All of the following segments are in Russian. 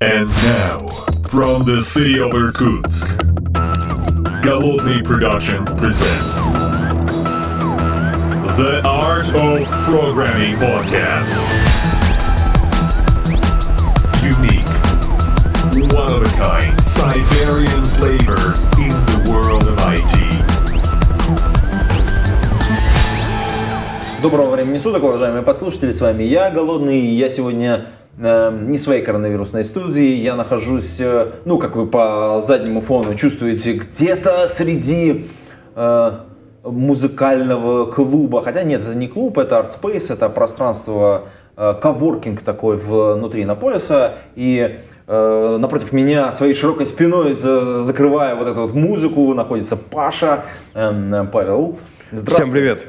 And now, from the city of Irkutsk, Голодный Production presents The Art of Programming Podcast. Unique, one of a kind, Siberian flavor in the world of IT. Доброго времени суток, уважаемые послушатели, с вами я, Голодный, и я сегодня э, не в своей коронавирусной студии, я нахожусь, э, ну, как вы по заднему фону чувствуете, где-то среди э, музыкального клуба, хотя нет, это не клуб, это Space, это пространство, э, коворкинг такой внутри Иннополиса, и э, напротив меня своей широкой спиной, за- закрывая вот эту вот музыку, находится Паша, э, Павел. Всем привет.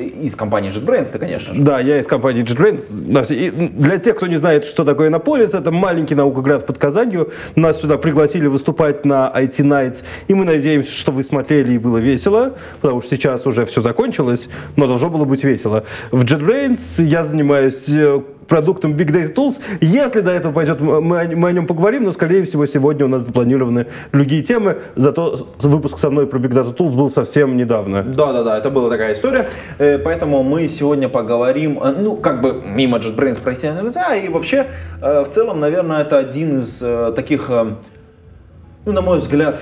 Из компании JetBrains, ты, конечно же. Да, я из компании JetBrains. И Для тех, кто не знает, что такое Иннополис, это маленький наукоград под Казанью. Нас сюда пригласили выступать на IT Nights, и мы надеемся, что вы смотрели и было весело, потому что сейчас уже все закончилось, но должно было быть весело. В JetBrains я занимаюсь э, продуктом Big Data Tools. Если до этого пойдет, мы, мы о нем поговорим, но, скорее всего, сегодня у нас запланированы другие темы. Зато выпуск со мной про Big Data Tools был совсем недавно. Да, да, да, это была такая история. Э, Поэтому мы сегодня поговорим, э, ну, как бы мимо JetBrains пройти нельзя, и вообще, э, в целом, наверное, это один из таких, ну, на мой взгляд,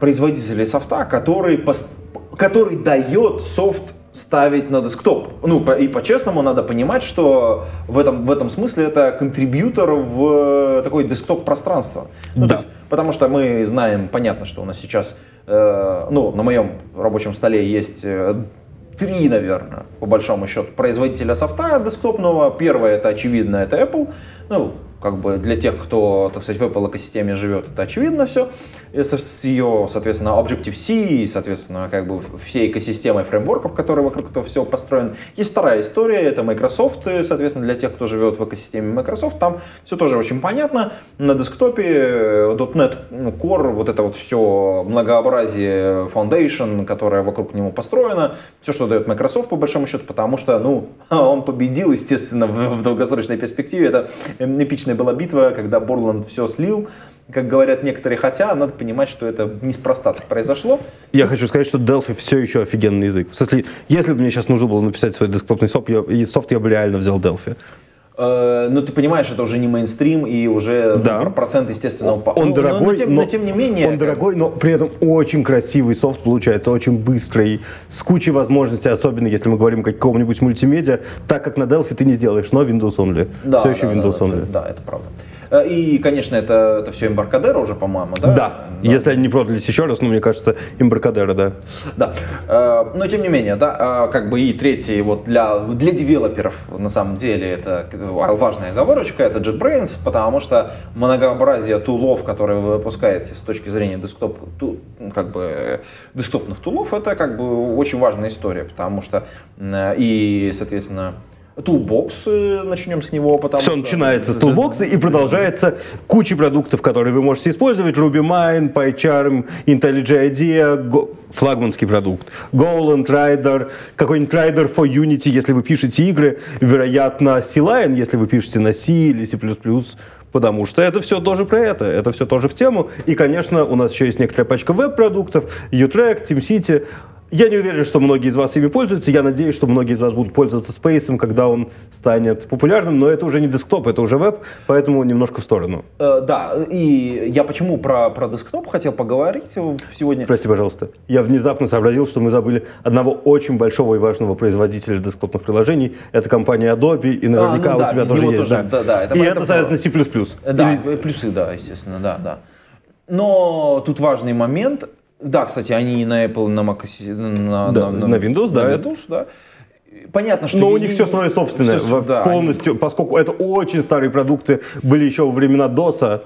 производителей софта, который, который дает софт ставить на десктоп. Ну, по- и по-честному надо понимать, что в этом, в этом смысле это контрибьютор в э, такое десктоп-пространство. Ну, Да. есть Потому что мы знаем, понятно, что у нас сейчас, э, ну, на моем рабочем столе есть э, три, наверное, по большому счету, производителя софта десктопного. Первое, это очевидно, это Apple. Ну, как бы для тех, кто, так сказать, в Apple экосистеме живет, это очевидно все. И с ее, соответственно, Objective-C, и, соответственно, как бы всей экосистемой фреймворков, которые вокруг этого всего построены. Есть вторая история, это Microsoft, и, соответственно, для тех, кто живет в экосистеме Microsoft, там все тоже очень понятно. На десктопе э, .NET ну, Core, вот это вот все многообразие Foundation, которое вокруг него построено, все, что дает Microsoft, по большому счету, потому что, ну, он победил, естественно, в, в долгосрочной перспективе. Это эм, эпичная была битва, когда Борланд все слил, как говорят некоторые, хотя надо понимать, что это неспроста так произошло. Я хочу сказать, что Delphi все еще офигенный язык. В смысле, если бы мне сейчас нужно было написать свой десктопный софт, я, софт, я бы реально взял Delphi. Э, Ну, ты понимаешь, это уже не мейнстрим, и уже Да. про- процент, естественно, упал. Он Ну, но- дорогой, но, тем, но, но тем не менее... он как- дорогой, но при этом очень красивый софт получается, очень быстрый, с кучей возможностей, особенно если мы говорим о каком-нибудь мультимедиа, так как на Delphi ты не сделаешь, но Windows only. Да, все еще да, Windows да, only. Да, это правда. Э, И, конечно, это, это все Embarcadero уже, по-моему, да? Да. если они не продались еще раз, ну, мне кажется, Embarcadero, да. Да. Э, Но тем не менее, да, э, как бы и третий, вот для, для девелоперов, на самом деле, это важная оговорочка, это JetBrains, потому что многообразие тулов, которые вы выпускаете с точки зрения десктоп, ту- ну, как бы, десктопных тулов, это как бы очень важная история, потому что и, соответственно, Toolbox, э, начнем с него, потому Все что... начинается с Toolbox и продолжается куча продуктов, которые вы можете использовать. RubyMine, PyCharm, IntelliJ IDEA, Go- флагманский продукт. Golang, Rider, какой-нибудь Rider for Unity, если вы пишете игры. Вероятно, C-Line, если вы пишете на C или C++. Потому что это все тоже про это, это все тоже в тему. И, конечно, у нас еще есть некоторая пачка веб-продуктов, Utrack, TeamCity. Я не уверен, что многие из вас ими пользуются. Я надеюсь, что многие из вас будут пользоваться Space, когда он станет популярным. Но это уже не десктоп, это уже веб, поэтому немножко в сторону. Э, Да, и я почему про, про десктоп хотел поговорить сегодня. Прости, пожалуйста. Я внезапно сообразил, что мы забыли одного очень большого и важного производителя десктопных приложений. Это компания Adobe, и наверняка А, ну да, у тебя тоже есть. тоже, да. да, да, это и это, соответственно, C++. Да, Или- плюсы, да, естественно, да, да. Но тут важный момент. Да, кстати, они на Apple, на Mac, на, Да, на Windows, да, на Windows, да. Понятно, что... Но у них все свое собственное, всё- в- да, полностью, поскольку это очень старые продукты, были еще во времена DOS,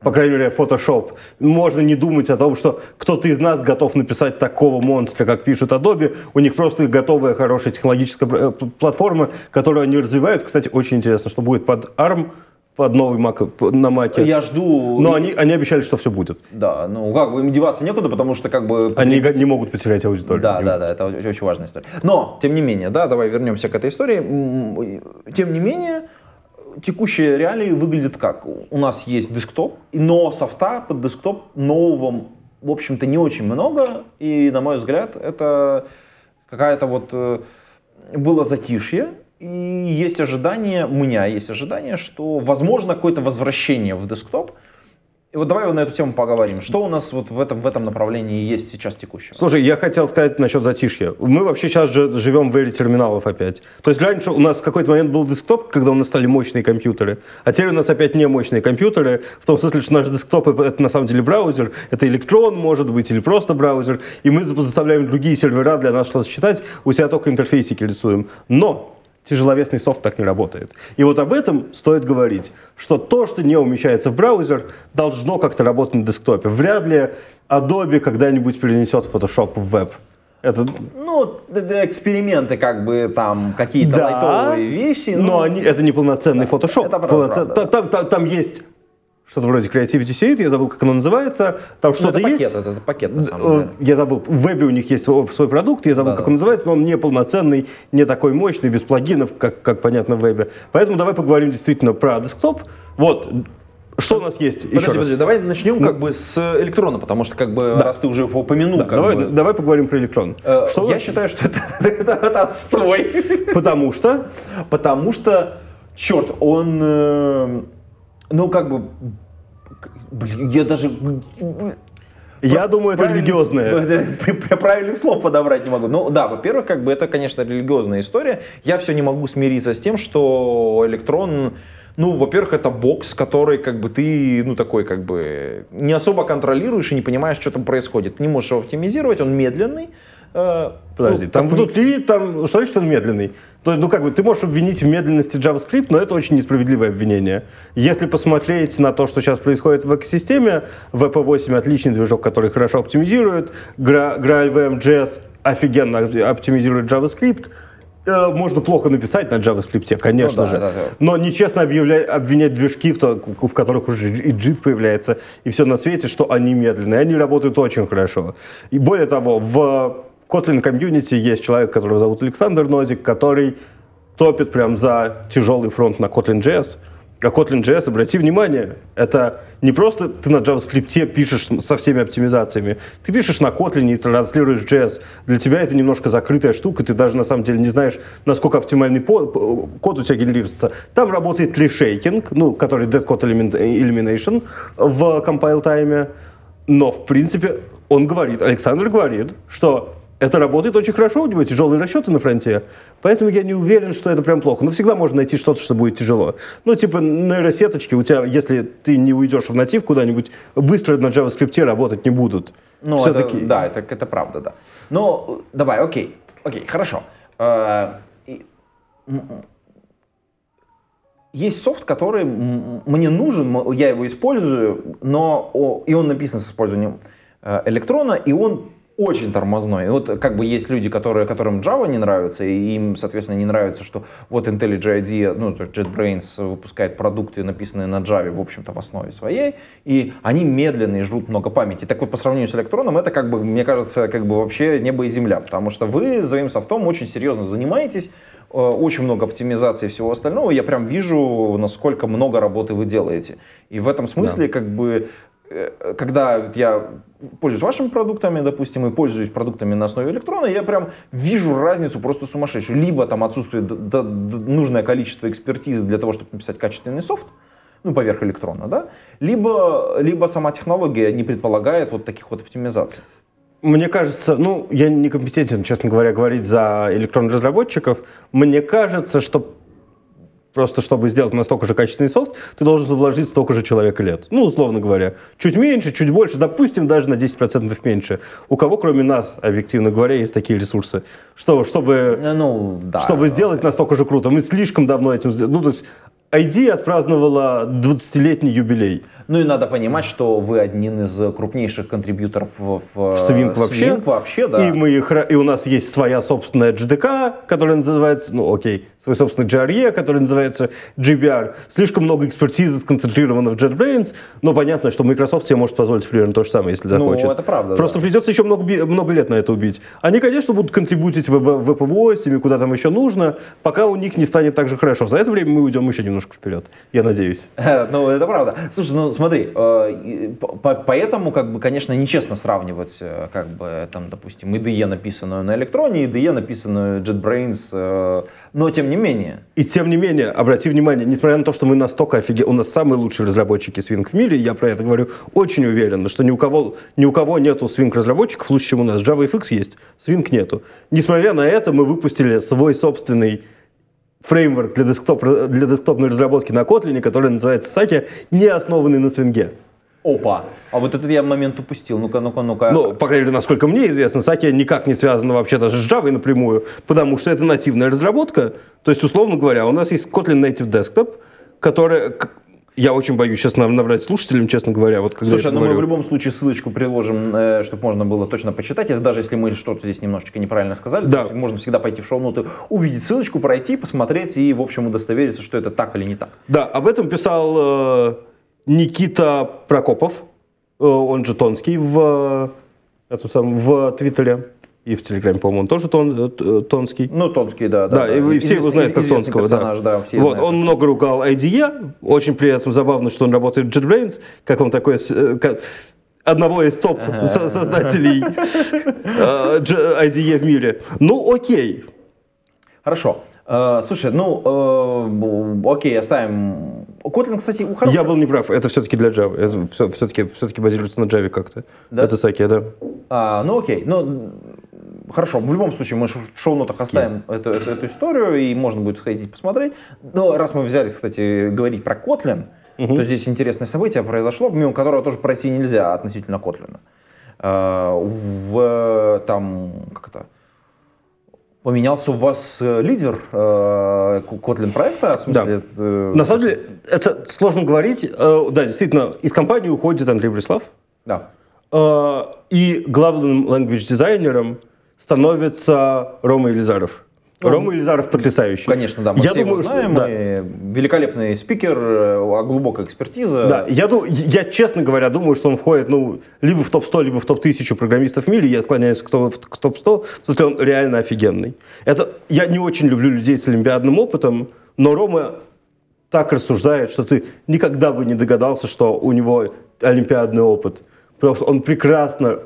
по крайней мере, Photoshop. Можно не думать о том, что кто-то из нас готов написать такого монстра, как пишет Adobe. У них просто готовая хорошая технологическая э, платформа, которую они развивают. Кстати, очень интересно, что будет под ARM, под новый Mac, п- на Mac. Я жду... Но они, они обещали, что все будет. Да, ну как бы им деваться некуда, потому что как бы... Они не могут потерять аудиторию. Да, да, да, это очень важная история. Но, тем не менее, да, давай вернемся к этой истории. Тем не менее, текущие реалии выглядят как? У нас есть десктоп, но софта под десктоп нового, в общем-то, не очень много. И, на мой взгляд, это какая-то вот э, было затишье, и есть ожидание, у меня есть ожидание, что возможно какое-то возвращение в десктоп. И вот давай на эту тему поговорим. Что у нас вот в этом, в этом направлении есть сейчас текущего? Слушай, я хотел сказать насчет затишья. Мы вообще сейчас же живем в эре терминалов опять. То есть раньше у нас в какой-то момент был десктоп, когда у нас стали мощные компьютеры, а теперь у нас опять не мощные компьютеры, в том смысле, что наш десктоп это на самом деле браузер, это электрон может быть или просто браузер, и мы заставляем другие сервера для нас что-то считать, у себя только интерфейсики рисуем. Но тяжеловесный софт так не работает. И вот об этом стоит говорить, что то, что не умещается в браузер, должно как-то работать на десктопе. Вряд ли Adobe когда-нибудь перенесет Photoshop в веб. Это... Ну, эксперименты, как бы там какие-то да, лайтовые вещи. Но, но они, это не полноценный да, Photoshop. Это правда, Полноцен... правда, там, там, там есть что-то вроде Creativity Suite, я забыл, как оно называется. Там ну, что-то это есть. Пакет, это, это пакет, на самом деле. Я забыл, в вебе у них есть свой продукт, я забыл, да, как да. он называется, но он не полноценный, не такой мощный, без плагинов, как, как понятно в вебе. Поэтому давай поговорим действительно про десктоп. Вот, что у нас есть? Подожди, Еще подожди, раз. давай начнем ну, как бы с электрона, потому что как бы да. раз ты уже его упомянул. Да, давай, бы... давай поговорим про электрон. Э, что я нас... считаю, что это, это, это отстой. Потому что? Потому что, черт, он, э, ну как бы Блин, я даже... Я думаю, это религиозное. Правильных слов подобрать не могу. Ну да, во-первых, как бы это, конечно, религиозная история. Я все не могу смириться с тем, что электрон, ну, во-первых, это бокс, который как бы ты, ну, такой как бы не особо контролируешь и не понимаешь, что там происходит. Ты не можешь его оптимизировать, он медленный. Э, Подожди, ну, там внутри, там, что значит, что он медленный? То есть, ну как бы, ты можешь обвинить в медленности JavaScript, но это очень несправедливое обвинение. Если посмотреть на то, что сейчас происходит в экосистеме, VP8 отличный движок, который хорошо оптимизирует, GraalVM.js офигенно оптимизирует JavaScript, э, можно плохо написать на JavaScript, конечно ну, да, же. Да, да. Но нечестно обвинять движки, в, то, в которых уже и JIT появляется, и все на свете, что они медленные. Они работают очень хорошо. И более того, в Kotlin комьюнити есть человек, которого зовут Александр Нозик, который топит прям за тяжелый фронт на Kotlin.js. А Kotlin.js, обрати внимание, это не просто ты на JavaScript пишешь со всеми оптимизациями. Ты пишешь на Kotlin и транслируешь JS. Для тебя это немножко закрытая штука, ты даже на самом деле не знаешь, насколько оптимальный код у тебя генерируется. Там работает лишейкинг, ну, который Dead Code Elimination в compile тайме. Но, в принципе, он говорит, Александр говорит, что это работает очень хорошо, у него тяжелые расчеты на фронте, поэтому я не уверен, что это прям плохо. Но всегда можно найти что-то, что будет тяжело. Ну, типа нейросеточки у тебя, если ты не уйдешь в натив куда-нибудь, быстро на JavaScript работать не будут. Ну, Все-таки... это, да, это, это правда, да. Ну, давай, окей, окей, хорошо. Э, есть софт, который мне нужен, я его использую, но и он написан с использованием э, электрона, и он очень тормозной. Вот как бы есть люди, которые, которым Java не нравится, и им, соответственно, не нравится, что вот IntelliJ IDEA, ну, JetBrains выпускает продукты, написанные на Java, в общем-то, в основе своей, и они медленные, жрут много памяти. Так вот, по сравнению с электроном, это, как бы, мне кажется, как бы вообще небо и земля, потому что вы своим софтом очень серьезно занимаетесь, э, очень много оптимизации и всего остального. Я прям вижу, насколько много работы вы делаете. И в этом смысле, да. как бы, когда я пользуюсь вашими продуктами, допустим, и пользуюсь продуктами на основе электрона, я прям вижу разницу просто сумасшедшую. Либо там отсутствует нужное количество экспертизы для того, чтобы написать качественный софт, ну, поверх электрона, да, либо, либо сама технология не предполагает вот таких вот оптимизаций. Мне кажется, ну, я некомпетентен, честно говоря, говорить за электронных разработчиков. Мне кажется, что Просто чтобы сделать настолько же качественный софт, ты должен вложить столько же человека лет. Ну, условно говоря. Чуть меньше, чуть больше, допустим, даже на 10% меньше. У кого, кроме нас, объективно говоря, есть такие ресурсы? Что, чтобы, ну, да, чтобы сделать настолько же круто. Мы слишком давно этим. Ну, то есть ID отпраздновала 20-летний юбилей. Ну и надо понимать, что вы один из крупнейших контрибьюторов в, в, В Swing вообще. Swing вообще, да. И, мы и у нас есть своя собственная JDK, которая называется, ну окей, свой собственный GRE, который называется GBR. Слишком много экспертизы сконцентрировано в JetBrains, но понятно, что Microsoft себе может позволить примерно то же самое, если Ну, захочет. это правда, Просто да. придется еще много, много лет на это убить. Они, конечно, будут контрибутить в VP8 и куда там еще нужно, пока у них не станет так же хорошо. За это время мы уйдем еще немножко вперед, я надеюсь. Ну, это правда. Слушай, ну смотри, и по- по- поэтому, как бы, конечно, нечестно сравнивать, э, как бы, там, допустим, IDE, написанную на электроне, и IDE, написанную JetBrains, э, но тем не менее. И тем не менее, обрати внимание, несмотря на то, что мы настолько офиге... у нас самые лучшие разработчики Swing в мире, я про это говорю очень уверенно, что ни у кого, ни у кого нету Swing разработчиков лучше, чем у нас. JavaFX есть, Swing нету. Несмотря на это, мы выпустили свой собственный фреймворк для, десктоп, для десктопной разработки на Kotlin, который называется Saki, не основанный на свинге. Опа! А вот этот я момент упустил. Ну-ка, ну-ка, ну-ка. Ну, по крайней мере, насколько мне известно, Saki никак не связана вообще даже с Java напрямую, потому что это нативная разработка. То есть, условно говоря, у нас есть Kotlin Native Desktop, который... Я очень боюсь сейчас нав- наврать слушателям, честно говоря, вот когда Слушай, ну мы в говорю. любом случае ссылочку приложим, чтобы можно было точно почитать. Это даже если мы что-то здесь немножечко неправильно сказали, Да. то есть можно всегда пойти в шоу-ноты, увидеть ссылочку, пройти, посмотреть и, в общем, удостовериться, что это так или не так. Да, об этом писал э, Никита Прокопов, э, он же Тонский, в, э, в Твиттере. И в Телеграме, по-моему, он тоже тон, э, э, Тонский. Ну, Тонский, да. Да, и вы все его знают как Тонского. да. да, все вот, знают. он много ругал IDE, очень при этом забавно, что он работает в JetBrains, как он такой, э, как- одного из топ Ага. со- создателей Dж- IDE в мире. Ну, окей. Хорошо. Слушай, ну, окей, оставим. Kotlin, кстати, хороший. Я был неправ, это все-таки для Java, это все, все-таки, все-таки базируется на Java как-то. Да? Это Саки, да. А, ну окей, ну хорошо, в любом случае мы в шоу-нотах оставим эту, эту, эту историю, и можно будет сходить посмотреть. Но раз мы взялись, кстати, говорить про Kotlin, Мгм. то здесь интересное событие произошло, мимо которого тоже пройти нельзя относительно Kotlin. А, в, там, как это, поменялся у вас э, лидер э, Kotlin проекта, в смысле, э, На самом деле, это сложно говорить. Э, Да, действительно, из компании уходит Андрей Брислав, да. э, и главным language дизайнером становится Рома Елизаров. Ну, Рома Елизаров потрясающий. Конечно, да, мы Я все думаю, его что- знаем, да. и великолепный спикер, э, глубокая экспертиза. Да, я, я, честно говоря, думаю, что он входит ну, либо в топ-100, либо в топ-1000 программистов в мире. Я склоняюсь к, к топ-100, в смысле, он реально офигенный. Это, я не очень люблю людей с олимпиадным опытом, но Рома так рассуждает, что ты никогда бы не догадался, что у него олимпиадный опыт. Потому что он прекрасно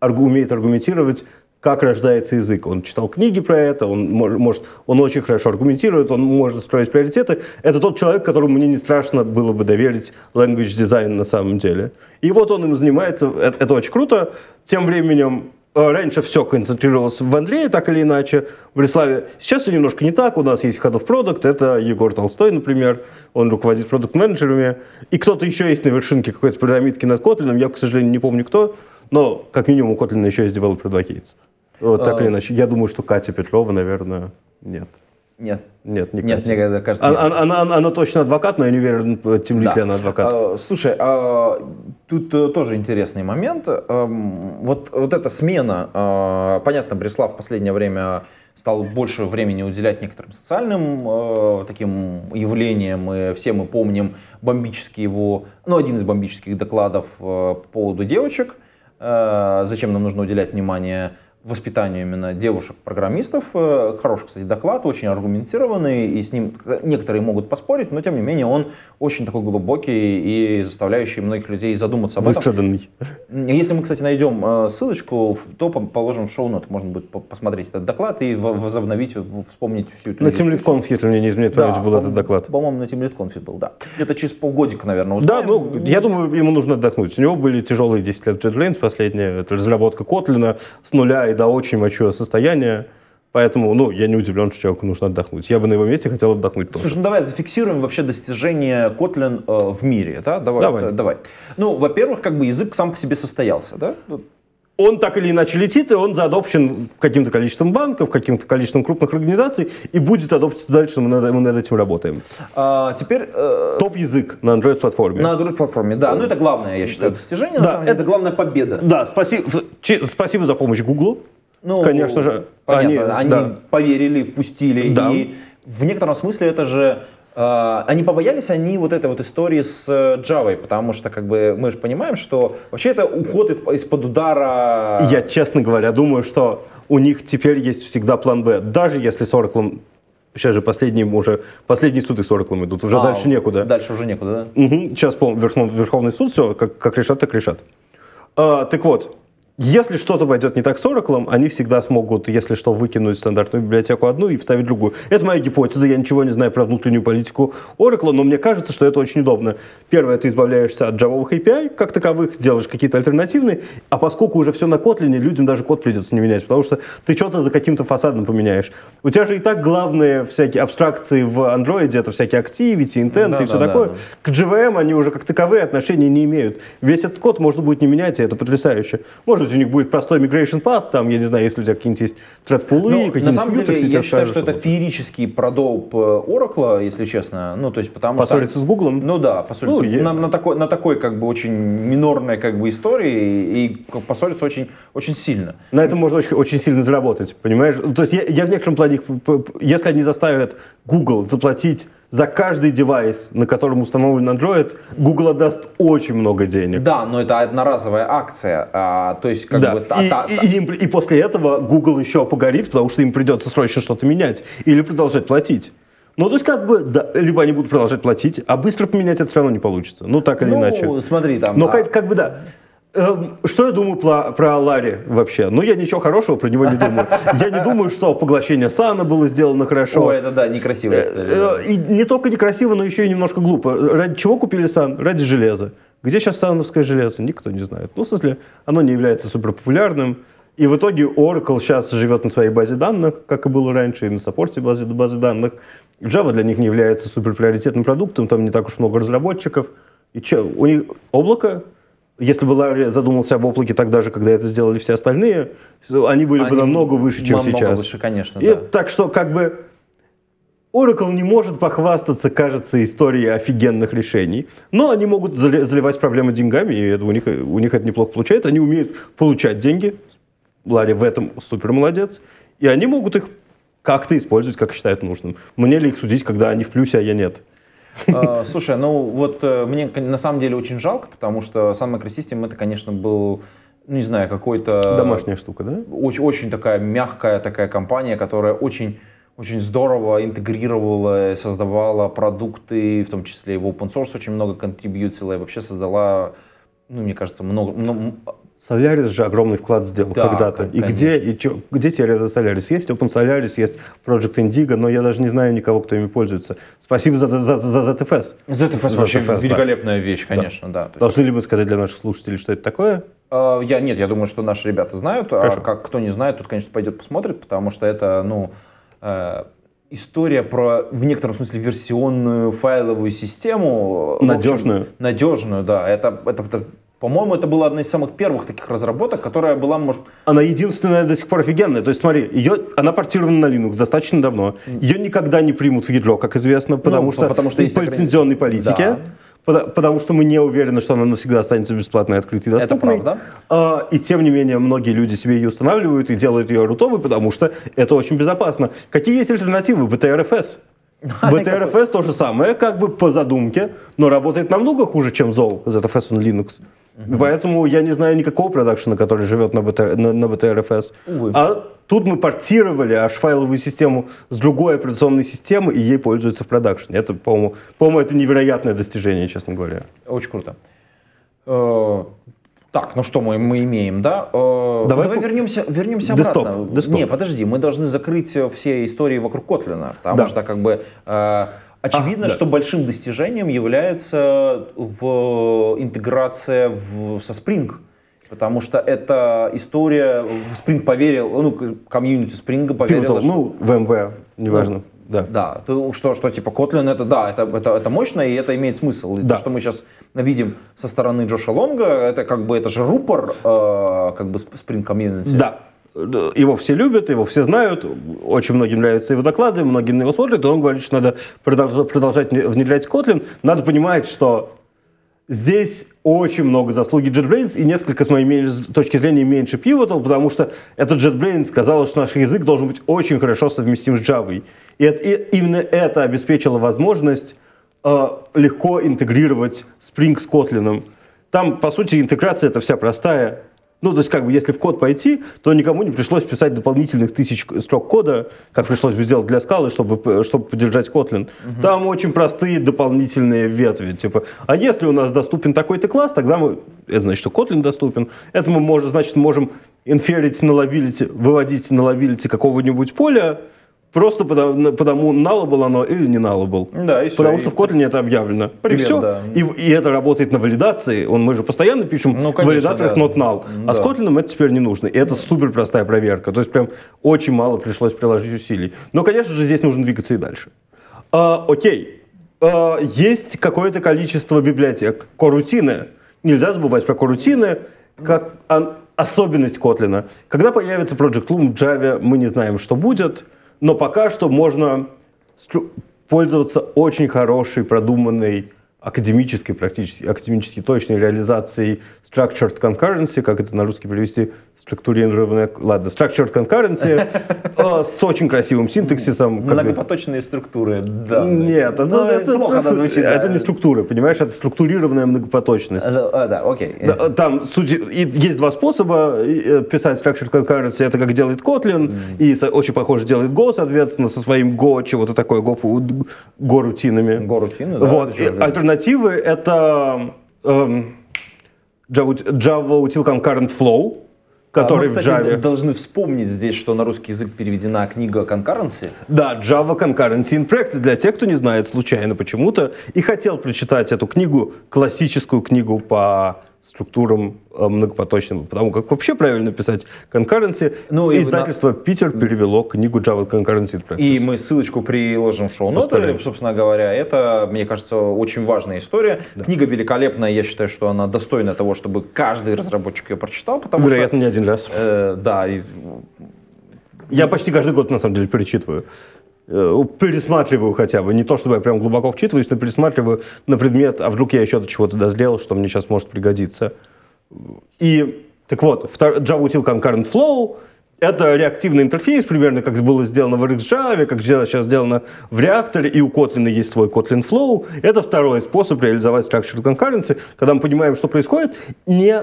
аргу- умеет аргументировать, как рождается язык. Он читал книги про это, он мож- может, он очень хорошо аргументирует, он может строить приоритеты. Это тот человек, которому мне не страшно было бы доверить language design на самом деле. И вот он им занимается, это, это очень круто. Тем временем э, раньше все концентрировалось в Андрее, так или иначе, в Бреславе. Сейчас все немножко не так. У нас есть Head of Product, это Егор Толстой, например. Он руководит продукт-менеджерами. И кто-то еще есть на вершинке какой-то пирамидки над Kotlin. Я, к сожалению, не помню кто. Но, как минимум, у Kotlin еще есть Developer Advocates. Вот так А. или иначе. Я думаю, что Катя Петрова, наверное, нет. Нет, Нет, не нет, Катя. мне кажется, Она, нет. она- она- она точно адвокат, но я не уверен, тем ли Да. она адвокат. А, Слушай, а, тут э, тоже интересный момент. Эм, Вот, вот эта смена, а, понятно, Бреслав в последнее время стал больше времени уделять некоторым социальным э, таким явлениям. И все мы помним бомбический его, ну, один из бомбических докладов э, по поводу девочек. Э, Зачем нам нужно уделять внимание воспитанию именно девушек-программистов. Э, Хороший, кстати, доклад, очень аргументированный, и с ним некоторые могут поспорить, но тем не менее он очень такой глубокий и заставляющий многих людей задуматься об этом. Выстраданный. Если мы, кстати, найдем э, ссылочку, то по- положим в шоу-ноты, можно будет по- посмотреть этот доклад и возобновить, вспомнить всю эту На дискуссию. TeamLead если мне не изменяет Да, был этот доклад. По-моему, на TeamLead был, да. Где-то через полгодика, наверное, Да, узнаем. ну, я думаю, ему нужно отдохнуть. У него были тяжелые 10 лет JetBrains последние. Это разработка Котлина с нуля и до очень мочевого состояния. Поэтому, ну, я не удивлен, что человеку нужно отдохнуть. Я бы на его месте хотел отдохнуть тоже. Слушай, ну давай зафиксируем вообще достижения Kotlin э, в мире, да? Давай, Давай. э, давай. Ну, во-первых, как бы язык сам по себе состоялся, да? Он так или иначе летит, и он заадопчен каким-то количеством банков, каким-то количеством крупных организаций, и будет адоптиться дальше, мы над, мы над этим работаем. А, теперь... э, Топ-язык на Android-платформе. на Android-платформе, да. Ну, это главное, я считаю, достижение, на Да, самом деле. это- Это главная победа. Да, спасибо, че- спасибо за помощь Гуглу. Ну, Конечно же, Понятно, они- они, да. поверили, впустили. Да. И в некотором смысле это же... э, они побоялись они вот этой вот истории с э, Java, потому что как бы мы же понимаем, что вообще это уход из- из-под удара... Я, честно говоря, думаю, что у них теперь есть всегда план Б. Даже если с Oracle... Сейчас же последние уже... Последние суды с Oracle идут. Уже А, дальше некуда. Дальше уже некуда, да? Мгм. Сейчас по Верхов- Верховный суд все, как, как решат, так решат. А, так вот, если что-то пойдет не так с Oracle, они всегда смогут, если что, выкинуть стандартную библиотеку одну и вставить другую. Это моя гипотеза, я ничего не знаю про внутреннюю политику Oracle, но мне кажется, что это очень удобно. Первое, ты избавляешься от джавовых API, как таковых, делаешь какие-то альтернативные, а поскольку уже все на Kotlin, людям даже код придется не менять, потому что ты что-то за каким-то фасадом поменяешь. У тебя же и так главные всякие абстракции в Android, это всякие activity, intent Да, и все да, такое. да. К JVM они уже как таковые отношения не имеют. Весь этот код можно будет не менять, и это потрясающе. Может быть, у них будет простой migration path, там, я не знаю, если у тебя какие-нибудь есть thread-пулы, Ну, какие-нибудь на самом деле, я считаю, скажут, что это феерический продолб э, Oracle, если честно. Ну, то есть, потому Поссориться что... с Гуглом? Ну да, поссориться. Ну, я- на, на такой, на такой, как бы, очень минорной, как бы, истории, и поссориться очень, очень сильно. На этом можно очень, очень сильно заработать, понимаешь? Ну, То есть я, я в некотором плане, если они заставят Google заплатить за каждый девайс, на котором установлен Android, Google отдаст очень много денег. Да, но это одноразовая акция. а, то есть, как да. бы... та- и, та- та- и им и после этого Google еще погорит, потому что им придется срочно что-то менять или продолжать платить. Ну, то есть, как бы, да, либо они будут продолжать платить, а быстро поменять это все равно не получится. Ну, так или ну, иначе. смотри, там... Но а, как, как бы да. Эм, Что я думаю про, про Ларри вообще? Ну, я ничего хорошего про него не думаю. Я не думаю, что поглощение Сана было сделано хорошо. Ой, это да, некрасивая история. Э, да. И не только некрасиво, но еще и немножко глупо. Ради чего купили Сан? Ради железа. Где сейчас сановское железо? Никто не знает. Ну, в смысле, оно не является супер популярным. И в итоге Oracle сейчас живет на своей базе данных, как и было раньше, и на саппорте базы, базы данных. Java для них не является супер приоритетным продуктом, там не так уж много разработчиков. И че, у них облако, если бы Ларри задумался об облаке тогда же, когда это сделали все остальные, они были бы Они намного выше, чем намного сейчас. выше, конечно, И да. Так что, как бы, Oracle не может похвастаться, кажется, историей офигенных решений, но они могут заливать проблемы деньгами, и это у, них, у них это неплохо получается. Они умеют получать деньги, Ларри в этом супер молодец, и они могут их как-то использовать, как считают нужным. Мне ли их судить, когда они в плюсе, а я нет? А, Слушай, ну вот э, мне на самом деле очень жалко, потому что Sun Microsystem это, конечно, был, ну не знаю, какой-то... Домашняя штука, да? Очень, очень такая мягкая такая компания, которая очень, очень здорово интегрировала, создавала продукты, в том числе и в open source очень много контрибьютила, и вообще создала, ну мне кажется, много... много- Solaris же огромный вклад сделал Да, когда-то. И где, и чё- где теперь этот Solaris? Есть Open Solaris, есть Project Indigo, но я даже не знаю никого, кто ими пользуется. Спасибо за, за, за ZFS. ZFS ZFS, вообще да. великолепная вещь, конечно, да. Есть, Должны ли мы сказать для наших слушателей, что это такое? э, я, нет, я думаю, что наши ребята знают, а Хорошо. как кто не знает, тот, конечно, пойдет посмотрит, потому что это, ну, э, история про, в некотором смысле, версионную файловую систему. в общем, Надежную. надежную, да. Это, это, это, по-моему, это была одна из самых первых таких разработок, которая была, может, Она единственная до сих пор офигенная. То есть смотри, ее, она портирована на Linux достаточно давно. Ее никогда не примут в ядро, как известно, потому, Ну, что, потому что по лицензионной политике. Да. Потому что мы не уверены, что она навсегда останется бесплатной, открытой и это доступной. правда. А, И тем не менее, многие люди себе ее устанавливают и делают ее рутовой, потому что это очень безопасно. Какие есть альтернативы? BTRFS. BTRFS то же самое, как бы по задумке, но работает намного хуже, чем Zoll, ZFS on Linux. И Поэтому я не знаю никакого продакшена, который живет на, BT, на, на BTRFS. Увы. А тут мы портировали аж файловую систему с другой операционной системы, и ей пользуются в продакшене. Это, по-моему, по-моему, это невероятное достижение, честно говоря. Очень круто. Э, Так, ну что мы, мы имеем, да? Э, Давай Давай, по- вернемся, вернемся Десктоп, обратно. десктоп. Не, подожди, мы должны закрыть э, все истории вокруг Котлина, потому Да. что как бы очевидно, А, да. что большим достижением является в интеграция в, со Spring. Потому что эта история, Spring поверил, ну, комьюнити Spring поверил, Pivotal, ну, ВМВ, неважно. да. Да, ты, что, что типа Kotlin это да, это, это, это мощно и это имеет смысл. И Да. то, что мы сейчас видим со стороны Джоша Лонга, это как бы это же рупор э, как бы Spring Community. Да. Его все любят, его все знают, очень многим нравятся его доклады, многие на него смотрят, и он говорит, что надо продолж- продолжать внедрять Kotlin. Надо понимать, что здесь очень много заслуги JetBrains и несколько, с моей точки зрения, меньше Pivotal, потому что этот JetBrains сказал, что наш язык должен быть очень хорошо совместим с Java. И, это- и именно это обеспечило возможность э, легко интегрировать Spring с Kotlin. Там, по сути, интеграция это вся простая. Ну, то есть, как бы, если в код пойти, то никому не пришлось писать дополнительных тысяч строк кода, как пришлось бы сделать для Скалы, чтобы, чтобы поддержать Kotlin. Там очень простые дополнительные ветви. Типа, а если у нас доступен такой-то класс, тогда мы, это значит, что Kotlin доступен. Это мы можем, значит, можем инферить nullability, выводить nullability какого-нибудь поля, просто потому, потому nullable оно или не nullable. Да, и всё, Потому и- что в Kotlin это объявлено. Пример, и все. да. И, и это работает на валидации. Он, мы же постоянно пишем Ну, в конечно, валидаторах да. not null. А с Да. Kotlin это теперь не нужно. И это супер простая проверка. То есть прям очень мало пришлось приложить усилий. Но, конечно же, здесь нужно двигаться и дальше. А, окей. А, есть какое-то количество библиотек. Корутины. Нельзя забывать про корутины, как особенность Kotlin. Когда появится Project Loom в Java, мы не знаем, что будет. Но пока что можно пользоваться очень хорошей, продуманной академической, практически академически точной реализацией structured concurrency, как это на русский перевести, структурированная, ладно, structured concurrency, э, с очень красивым синтаксисом. Многопоточные структуры, да. Нет, это, Ну, это- плохо звучит. это не структура, понимаешь, это структурированная многопоточность. А, а, Да, окей. Там есть два споспоба э, писать structured concurrency. Это как делает Kotlin, и очень похоже делает Go, соответственно, со своим Go, чего-то такое, Go, фу- Go рутинами. Го-рутины, да, Вот. Альтернативы это эм, Java, Java Util Concurrent Flow, который А мы, в кстати, Java. должны вспомнить здесь, что на русский язык переведена книга Concurrency. Да, Java Concurrency in Practice. Для тех, кто не знает случайно почему-то и хотел прочитать эту книгу, классическую книгу по структурам э, многопоточным, потому как вообще правильно писать concurrency. Ну, и издательство Питер перевело книгу Java Concurrency Practice. И мы ссылочку приложим в шоу-ноты, Поставим. собственно говоря. Это, мне кажется, очень важная история. Книга великолепная, я считаю, что она достойна того, чтобы каждый разработчик ее прочитал, потому Вероятно, не один раз. что... э, да, и- Я почти каждый год, на самом деле, перечитываю. Э, Пересматриваю хотя бы. Не то, чтобы я прям глубоко вчитываюсь, но пересматриваю на предмет, а вдруг я еще до чего-то дозрел, что мне сейчас может пригодиться. И, так вот, Java Util Concurrent Flow — это реактивный интерфейс, примерно как было сделано в RxJava, как сейчас сделано в реакторе, и у Kotlin есть свой Kotlin Flow. Это второй способ реализовать Structured Concurrency, когда мы понимаем, что происходит, не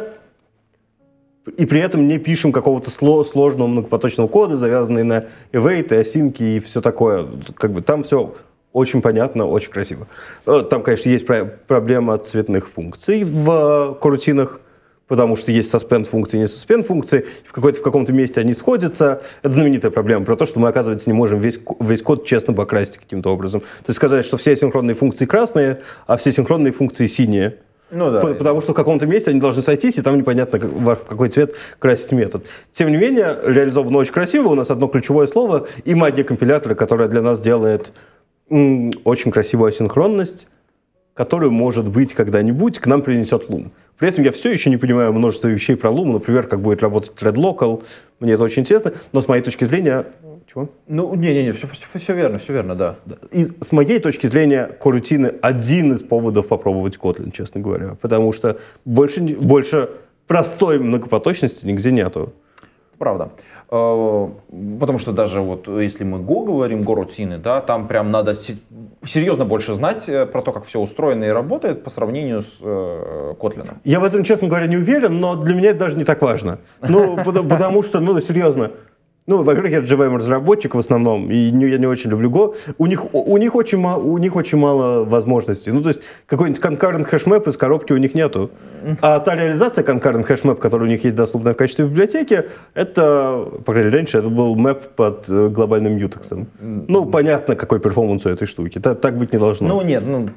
и при этом не пишем какого-то сло- сложного многопоточного кода, завязанный на await, осинки и все такое. Как бы там все очень понятно, очень красиво. Э, Там, конечно, есть про- проблема цветных функций в э, корутинах, потому что есть suspend функции не suspend функции. В, какой-то, в каком-то месте они сходятся. Это знаменитая проблема про то, что мы, оказывается, не можем весь, весь код честно покрасить каким-то образом. То есть сказать, что все синхронные функции красные, а все синхронные функции синие. Ну да. Потому что в каком-то месте они должны сойтись, и там непонятно, как- в какой цвет красить метод. Тем не менее, реализовано очень красиво. У нас одно ключевое слово и магия компилятора, которая для нас делает м, очень красивую асинхронность, которую, может быть, когда-нибудь к нам принесет Loom. При этом я все еще не понимаю множество вещей про Loom, например, как будет работать thread local. Мне это очень интересно, но с моей точки зрения... Чего? Ну, не-не-не, все, все, верно, все верно, да. И с моей точки зрения, корутины один из поводов попробовать Kotlin, честно говоря. Потому что больше, больше простой многопоточности нигде нету. Правда. Э, Потому что даже вот если мы Go говорим, Go рутины, да, там прям надо се- серьезно больше знать э, про то, как все устроено и работает по сравнению с э, Kotlin. Я в этом, честно говоря, не уверен, но для меня это даже не так важно. Ну, потому что, ну, серьезно, ну, во-первых, я JVM-разработчик в основном, и не- я не очень люблю Go. У них, у них, очень, ма- у них очень мало возможностей. Ну, то есть, какой-нибудь concurrent hash map из коробки у них нету. А та реализация concurrent hash map, которая у них есть доступна в качестве библиотеки, это, по крайней мере, раньше это был map под э, глобальным мьютексом. Ну, понятно, какой перформанс у этой штуки. Та- Так, быть не должно. Ну нет, ну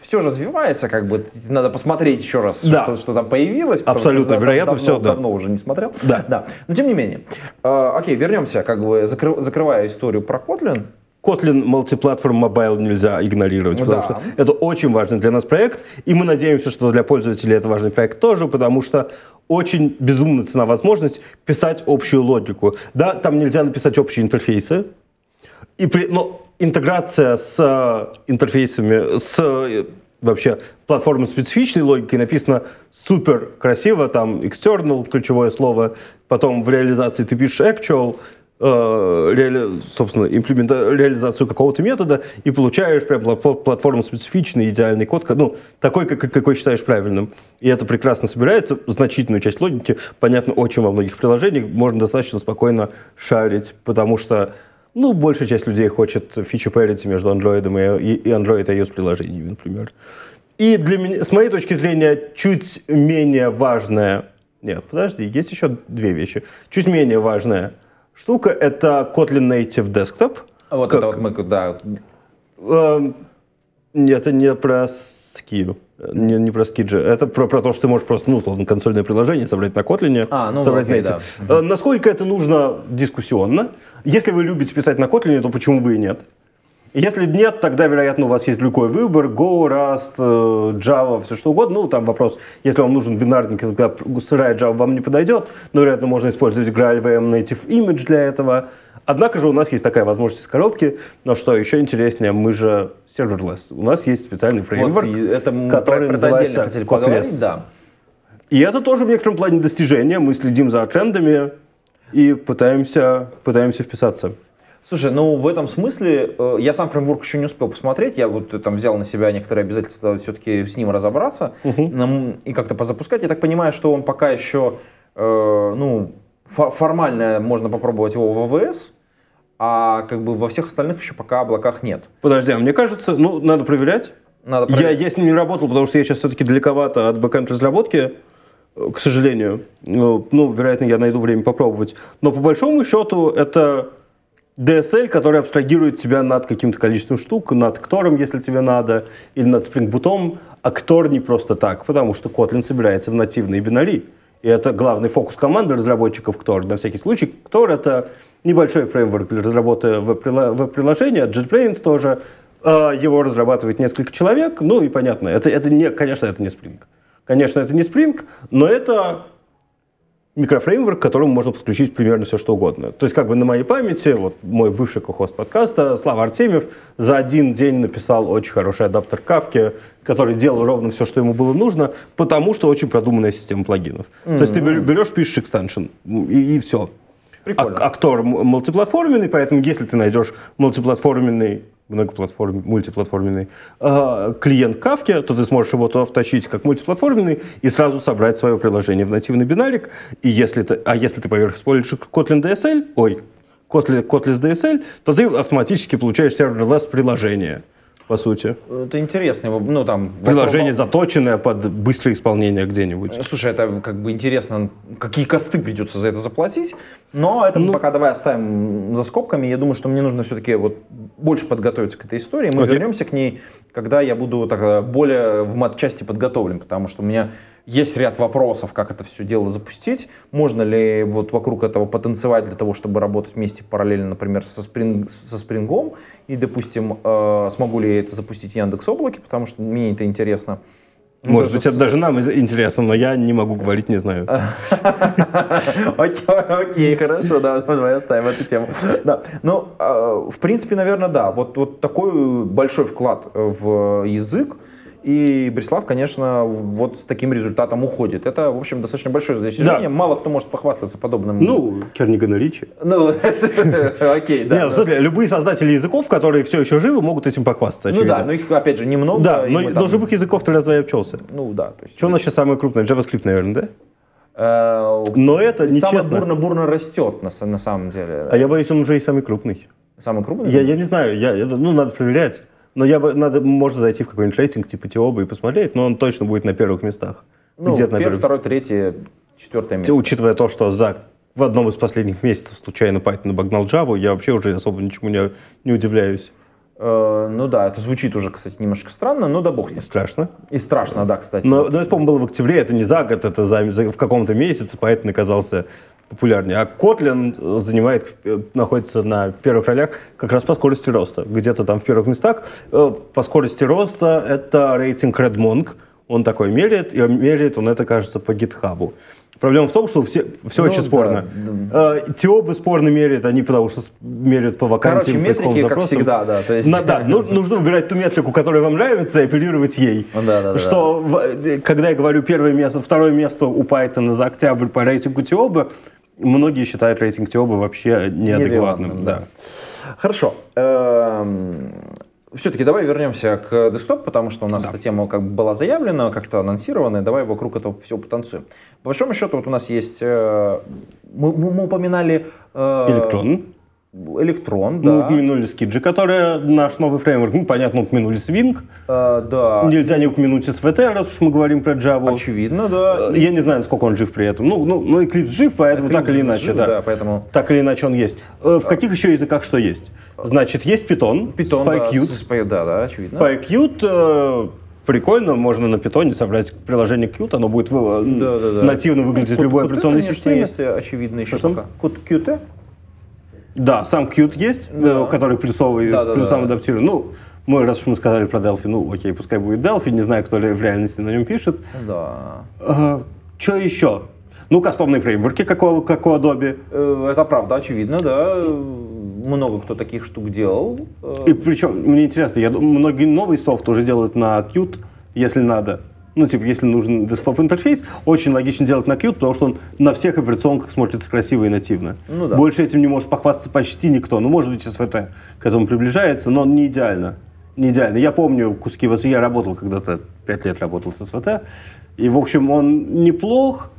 все развивается, как бы надо посмотреть еще раз, Да. что, что там появилось. потому Абсолютно, что вероятно, давно, всё, да. давно уже не смотрел. Да. да. Но тем не менее, Э, окей, вернемся, как бы закры- закрывая историю про Kotlin. Kotlin Multiplatform Mobile нельзя игнорировать, потому да. что это очень важный для нас проект, и мы надеемся, что для пользователей это важный проект тоже, потому что очень безумно цена возможность писать общую логику. Да, там нельзя написать общие интерфейсы, и при, но интеграция с э, интерфейсами, с э, вообще платформой специфичной логикой написано супер красиво, там external ключевое слово, потом в реализации ты пишешь actual, э, реали- собственно, имплемента- реализацию какого-то метода и получаешь прям платформу специфичный идеальный код, ну, такой, как, какой считаешь правильным. И это прекрасно собирается, значительную часть логики, понятно, очень во многих приложениях можно достаточно спокойно шарить, потому что ну, большая часть людей хочет фичу parity между Android и, и Android iOS приложениями, например. И для меня, с моей точки зрения, чуть менее важная... Нет, подожди, есть еще две вещи. Чуть менее важная штука — это Kotlin Native Desktop. Вот Как? это вот мы, да, Эм, нет, это не про ски, не, не про скиджи. Это про, про то, что ты можешь просто, ну, условно, консольное приложение собрать на Kotlin, А, ну, собрать окей, Native. да. Э, Насколько это нужно, дискуссионно. Если вы любите писать на Kotlin, то почему бы и нет? Если нет, тогда, вероятно, у вас есть любой выбор, Go, Rust, э, Java, все что угодно. Ну, там вопрос, если вам нужен бинарник, тогда сырая Java вам не подойдет, но, вероятно, можно использовать GraalVM Native Image для этого. Однако же у нас есть такая возможность из коробки, но что еще интереснее, мы же serverless. У нас есть специальный фреймворк, вот, это мы который про, называется хотели Kotless. да. И это тоже в некотором плане достижение. Мы следим за трендами и пытаемся, пытаемся вписаться. Слушай, ну в этом смысле э, я сам фреймворк еще не успел посмотреть, я вот э, там взял на себя некоторые обязательства все-таки с ним разобраться нам- и как-то позапускать. Я так понимаю, что он пока еще, э, ну, фо- формально можно попробовать его в АВС, а как бы во всех остальных еще пока облаках нет. Подожди, а мне кажется, ну, надо проверять. Надо Я, проверить. я с ним не работал, потому что я сейчас все-таки далековато от бэкэнд разработки, э, к сожалению. Ну, ну, вероятно, я найду время попробовать. Но по большому счету это DSL, который абстрагирует тебя над каким-то количеством штук, над Ктором, если тебе надо, или над Spring Boot, а Ктор не просто так, потому что Kotlin собирается в нативные бинари. И это главный фокус команды разработчиков Ктор. На всякий случай, Ктор — это небольшой фреймворк для разработки веб-приложения, JetBrains тоже. А, Его разрабатывает несколько человек, ну и понятно, это, это не, конечно, это не Spring. Конечно, это не Spring, но это микрофреймворк, к которому можно подключить примерно все, что угодно. То есть, как бы на моей памяти, вот мой бывший кохост подкаста, Слава Артемьев, за один день написал очень хороший адаптер Кавки, который делал ровно все, что ему было нужно, потому что очень продуманная система плагинов. То есть, ты берешь, берешь, пишешь экстеншн, и, и все. Прикольно. А, актор мультиплатформенный, поэтому если ты найдешь мультиплатформенный многоплатформенный, мультиплатформенный э, клиент Кавки, то ты сможешь его туда втащить как мультиплатформенный и сразу собрать свое приложение в нативный бинарик. И если ты, а если ты поверх используешь Kotlin DSL, ой, Kotlin, Kotlin DSL, то ты автоматически получаешь serverless приложение, по сути. Это интересно, ну там... Приложение вопрос- заточенное под быстрое исполнение где-нибудь. Слушай, это как бы интересно, какие косты придется за это заплатить. Но это мы Ну. пока давай оставим за скобками. Я думаю, что мне нужно все-таки вот больше подготовиться к этой истории. Мы Окей. вернемся к ней, когда я буду так, э, более в матчасти подготовлен, потому что у меня есть ряд вопросов, как это все дело запустить. Можно ли вот вокруг этого потанцевать для того, чтобы работать вместе параллельно, например, со, Spring, со Spring, и, допустим, э, смогу ли я это запустить в Яндекс Облаке, потому что мне это интересно. Может Даже быть, это даже нам интересно, но я не могу говорить, не знаю. Окей, хорошо, да, давай оставим эту тему. Да, ну, э, в принципе, наверное, да, вот такой большой вклад в язык, и Брислав, конечно, вот с таким результатом уходит. Это, в общем, достаточно большое достижение. Да. Мало кто может похвастаться подобным. Ну, Керниган и Ричи. ну, окей, да. Нет, да. смотри, любые создатели языков, которые все еще живы, могут этим похвастаться. Ну да, но их, опять же, немного. Да, но, живых языков-то разве я обчелся? Ну да. Что у нас сейчас самое крупное? JavaScript, наверное, да? э, Но это Самый нечестно. бурно-бурно растет, на, са- на самом деле. А я боюсь, он уже и самый крупный. Самый крупный? Я, я не знаю, я, ну, надо проверять. Но я бы, надо, можно зайти в какой-нибудь рейтинг типа Тиоба и посмотреть, но он точно будет на первых местах. Ну, Где-то на первое, первых. второе, третье, четвертое место. Учитывая то, что за в одном из последних месяцев случайно Python обогнал Java, я вообще уже особо ничему не, не удивляюсь. Э, ну да, это звучит уже, кстати, немножко странно, но да бог с И ним. страшно. И страшно, да, кстати. Но, но это, по-моему, было в октябре, это не за год, это за, за- в каком-то месяце Python оказался популярнее. А Kotlin э, занимает, э, находится на первых ролях как раз по скорости роста. Где-то там в первых местах. Э, По скорости роста это рейтинг RedMonk. Он такой меряет, и меряет он это, кажется, по гитхабу. Проблема в том, что все, все Ну очень да, спорно. да. Теобы спорно меряют, они потому что меряют по Короче, вакансиям, поисковым метрики, как запросам. всегда, да. То есть... На- да, ну, нужно выбирать ту метрику, которая вам нравится, и апеллировать ей. Ну да, да, да. Что, э, когда я говорю первое место, второе место у Python за октябрь по рейтингу Теоба, многие считают рейтинг Теоба вообще неадекватным. Да. Хорошо. Все-таки давай вернемся к десктопу, потому что у нас Да. эта тема как бы была заявлена, как-то анонсирована, и давай вокруг этого всего потанцуем. По большому счету, вот у нас есть, э, мы, мы- мы упоминали... э, Электрон. Электрон, Мы да. упомянули Skidgy, которая наш новый фреймворк. Ну, понятно, упомянули Swing. Э, да. Нельзя не упомянуть SVT, раз уж мы говорим про Java. Очевидно, да. Э, Я не знаю, насколько он жив при этом. Ну, ну, ну Eclipse жив, поэтому так или иначе, Жив, да. поэтому... Так или иначе он есть. Э, В каких еще языках что есть? Значит, есть Python, Питон, да, SpyQt. с- Spy- да, да, очевидно. PyQt э, прикольно, можно на питоне собрать приложение Qt, оно будет Да, да, да. нативно выглядеть в любой операционной системе. есть, очевидно, еще пока. Qt? Да, сам Qt есть, Да. э, который плюсовый, Да, да, плюсом да. Ну, мы, раз уж мы сказали про Delphi, ну, окей, пускай будет Delphi, не знаю, кто ли в реальности на нем пишет. Да. что еще? Ну, кастомные фреймворки, как у, как у Adobe. Э, Это правда, очевидно, да. Э, Много кто таких штук делал. Э, И причем, мне интересно, я думаю, многие новый софт уже делают на Qt, если надо. Ну, типа, если нужен десктоп интерфейс, очень логично делать на Qt, потому что он на всех операционках смотрится красиво и нативно. Ну да. Больше этим не может похвастаться почти никто. Ну, может быть, SVT к этому приближается, но не идеально. Не идеально. Я помню куски, вот я работал когда-то, 5 лет работал с SVT, и, в общем, он неплох,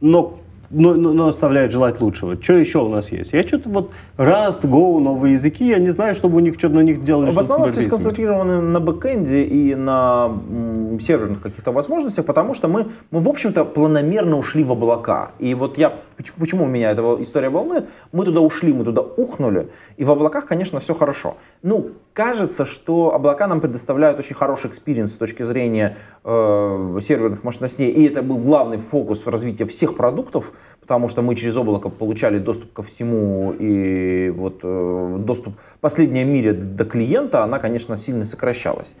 но, но, но- но оставляет желать лучшего. Что еще у нас есть? Я что-то вот Rust, Go, новые языки, я не знаю, чтобы у них что-то на них делали. В основном все сконцентрированы на бэкэнде и на м, серверных каких-то возможностях, потому что мы, мы, в общем-то, планомерно ушли в облака. И вот я, поч- почему меня эта история волнует, мы туда ушли, мы туда ухнули, и в облаках, конечно, все хорошо. Ну, кажется, что облака нам предоставляют очень хороший experience с точки зрения э, серверных мощностей, и это был главный фокус в развитии всех продуктов, потому что мы через облако получали доступ ко всему, и вот э, доступ последняя мире до клиента, она, конечно, сильно сокращалась.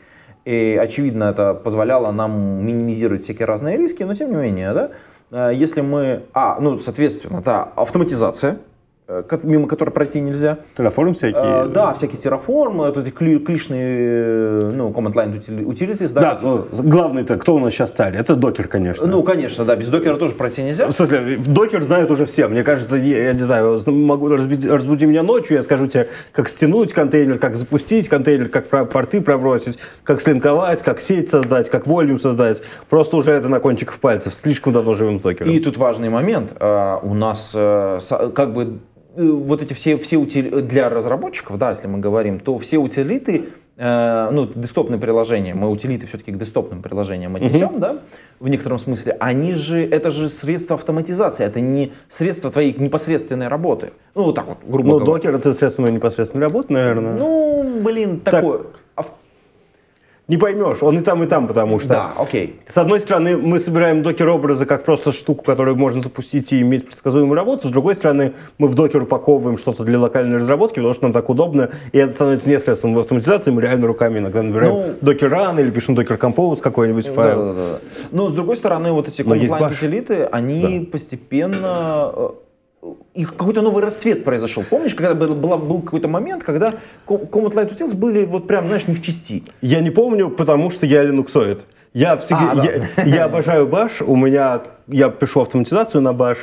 И, очевидно, это позволяло нам минимизировать всякие разные риски, но тем не менее, да, э, если мы... А, ну, соответственно, да, автоматизация, мимо которой пройти нельзя. Terraform всякие. Э, да, всякие терраформы, вот эти кли- клишные, э, ну, command line utili- utilities, да. Да, ну, главный-то, кто у нас сейчас царь? Это докер, конечно. Ну, конечно, да, без докера тоже пройти нельзя. в смысле, докер знают уже все. Мне кажется, я, я не знаю, могу разбуди, разбуди меня ночью, я скажу тебе, как стянуть контейнер, как запустить контейнер, как про- порты пробросить, как слинковать, как сеть создать, как волюм создать. Просто уже это на кончиках пальцев. Слишком давно живем с докером. И тут важный момент. э, У нас э, как бы э, вот эти все, все утили- для разработчиков, да, если мы говорим, то все утилиты, э, ну, десктопные приложения, мы утилиты все-таки к десктопным приложениям отнесем, да, в некотором смысле, они же, это же средство автоматизации, это не средство твоей непосредственной работы. Ну, вот так вот, грубо Ну, говоря. докер это средство моей непосредственной работы, наверное. Ну, блин, Так. такое. Не поймешь, он и там, и там, потому что... Да, окей. С одной стороны, мы собираем докер-образы как просто штуку, которую можно запустить и иметь предсказуемую работу. С другой стороны, мы в докер упаковываем что-то для локальной разработки, потому что нам так удобно. И это становится не средством в автоматизации. Мы реально руками иногда набираем Ну, докер-ран или пишем докер-композ какой-нибудь файл. Да, да, да, да. Но с другой стороны, вот эти утилиты, они постепенно их какой-то новый рассвет произошел. Помнишь, когда был, была- был какой-то момент, когда ко- Command Line Utils были вот прям, знаешь, не в части. Я не помню, потому что я линуксоид. Я, всегда, А, да. я, я обожаю баш. У меня я пишу автоматизацию на баш,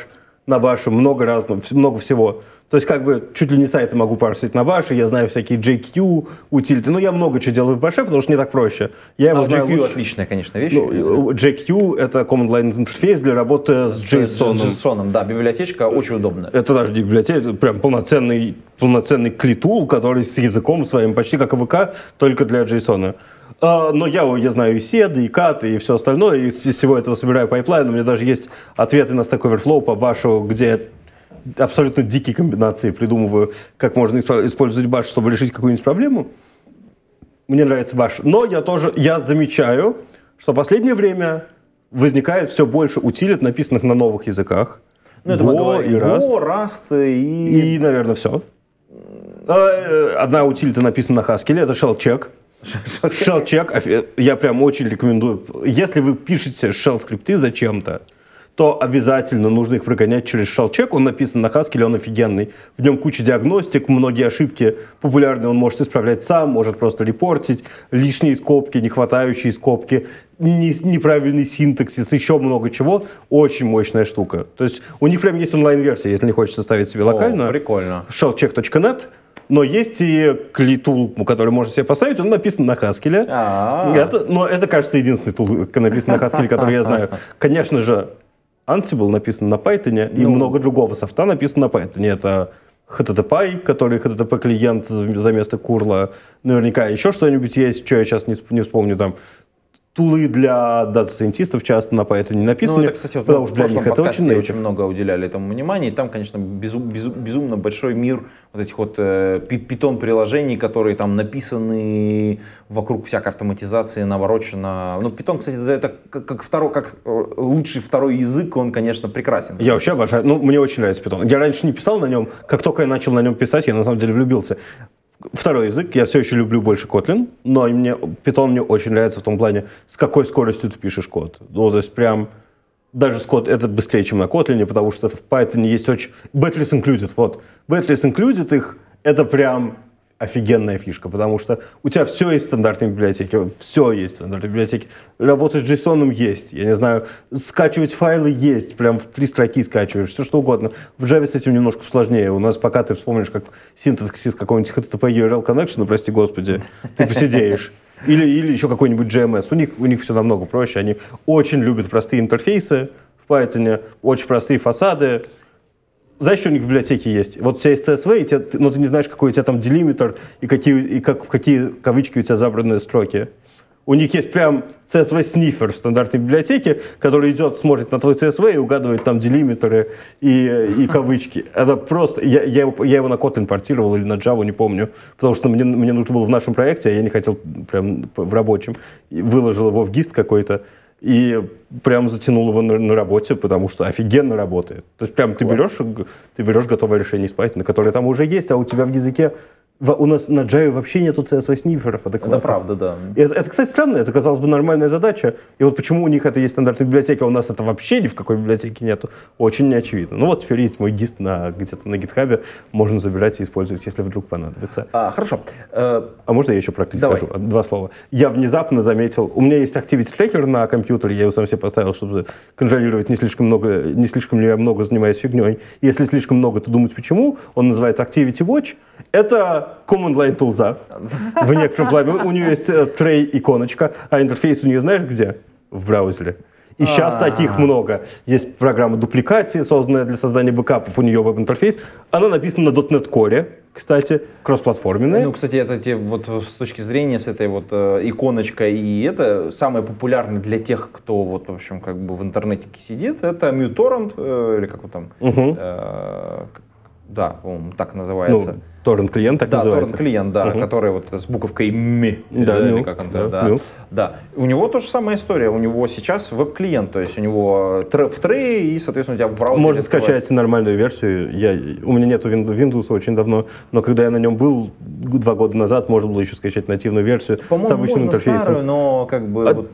на баше много разного, много всего. То есть как бы чуть ли не сайты могу парсить на баше, я знаю всякие JQ, утилиты. Ну, я много чего делаю в баше, потому что не так проще. Я его А, знаю JQ лучше. отличная, конечно, вещь. Ну, JQ это Command Line интерфейс для работы с JSON. JSON, да, библиотечка очень удобная. Это даже не библиотека, это прям полноценный, полноценный CLI tool, который с языком своим, почти как AWK, только для JSON. А, но я, я знаю и SED, и CAT, и все остальное, и из всего этого собираю пайплайн. У меня даже есть ответы на Stack Overflow по башу, где абсолютно дикие комбинации придумываю, как можно испо- использовать баш, чтобы решить какую-нибудь проблему. Мне нравится баш. Но я тоже, я замечаю, что в последнее время возникает все больше утилит, написанных на новых языках. Ну, это Go говорим. и Rust. Go, Rust и... И, наверное, все. Одна утилита написана на Haskell, это shell check. Shell check, я прям очень рекомендую. Если вы пишете shell скрипты зачем-то, то обязательно нужно их прогонять через check. Он написан на Haskell, он офигенный. В нем куча диагностик, многие ошибки популярные он может исправлять сам, может просто репортить, лишние скобки, не хватающие скобки, не- неправильный синтаксис, еще много чего. Очень мощная штука. То есть у них прям есть онлайн-версия, если не хочется ставить себе О, локально прикольно. shellcheck.net, но есть и клитул, который можно себе поставить, он написан на Haskell. А, Это, но это, кажется, единственный тул, написан на Haskell, который я знаю. Конечно же, Ansible написан на Python, и Ну. много другого софта написано на Python. Это HTTPie, который HTTP клиент за место курла. Наверняка еще что-нибудь есть, что я сейчас не вспомню там. Тулы для дата-сайентистов часто на Python не Ну, написаны, это, кстати, вот потому что для них это очень очень много уделяли этому внимания, и там, конечно, безу- безу- безумно большой мир вот этих вот э, питон-приложений, которые там написаны вокруг всякой автоматизации, наворочено. Ну, питон, кстати, это как, как второй, как э, лучший второй язык, он, конечно, прекрасен. Я вообще обожаю. Ну, мне очень нравится Python. Я раньше не писал на нем. Как только я начал на нем писать, я на самом деле влюбился. Второй язык, я все еще люблю больше Kotlin, но мне, Python мне очень нравится в том плане, с какой скоростью ты пишешь код. Ну, то есть прям даже код это быстрее, чем на Kotlin, потому что в Python есть очень... Batless included, вот. Batless included их, это прям офигенная фишка, потому что у тебя все есть в стандартной библиотеке, все есть в стандартной библиотеке. Работать с JSON есть, я не знаю, скачивать файлы есть, прям в три строки скачиваешь, все что угодно. В Java с этим немножко сложнее. У нас пока ты вспомнишь, как синтаксис какого-нибудь HTTP URL connection, прости господи, ты посидеешь. Или, или еще какой-нибудь GMS. У них, у них все намного проще. Они очень любят простые интерфейсы в Python, очень простые фасады. Знаешь, что у них в библиотеке есть? Вот у тебя есть CSV, и тебе- но ты не знаешь, какой у тебя там делимитр и, какие, и как, в какие кавычки у тебя забранные строки. У них есть прям CSV-снифер в стандартной библиотеке, который идет, смотрит на твой CSV и угадывает там делимитеры и, и кавычки. Это просто... Я, я, его, я его на Kotlin портировал или на Java, не помню, потому что мне, мне нужно было в нашем проекте, а я не хотел прям в рабочем. Выложил его в гист какой-то и прям затянул его на, на работе, потому что офигенно работает. То есть прям ты Класс. берешь, г- ты берешь готовое решение из Python, которое там уже есть, а у тебя в языке... в- у нас на Java вообще нету CSV-сниферов. Это правда, да. Это, это, кстати, странно, это, казалось бы, нормальная задача. И вот почему у них это есть стандартная библиотека, а у нас это вообще ни в какой библиотеке нету, очень неочевидно. Ну вот теперь есть мой гист на, где-то на гитхабе, можно забирать и использовать, если вдруг понадобится. А, хорошо. Э, А можно я еще про клик скажу? Два слова. Я внезапно заметил, у меня есть Activity Tracker на компьютере, я его сам себе поставил, чтобы контролировать не слишком много, не слишком ли я много занимаюсь фигней. Если слишком много, то думать почему. Он называется Activity Watch. Это command line тулза в некотором плане. У нее есть э, трей иконочка, а интерфейс у нее знаешь где? В браузере. И сейчас А. таких много. Есть программа дупликации, созданная для создания бэкапов, у нее веб-интерфейс. Она написана на .NET Core, кстати, кроссплатформенная. Ну, кстати, это те вот с точки зрения с этой вот э, иконочкой и это самое популярное для тех, кто вот в общем как бы в интернете сидит, это MuTorrent э, или как он там, Мгм. э, да, по-моему, так называется. Ну, торрент клиент так да, называется. торрент клиент, да, Мгм. который вот с буковкой ми, Да, или ну, как он да, да, ну. да. У него тоже самая история. У него сейчас веб-клиент, то есть у него тр- в трее и, соответственно, у тебя в браузере Можно скачать нормальную версию. Я, у меня нету Windows, очень давно, но когда я на нем был два года назад, можно было еще скачать нативную версию с обычным можно интерфейсом. старую, но как бы А- вот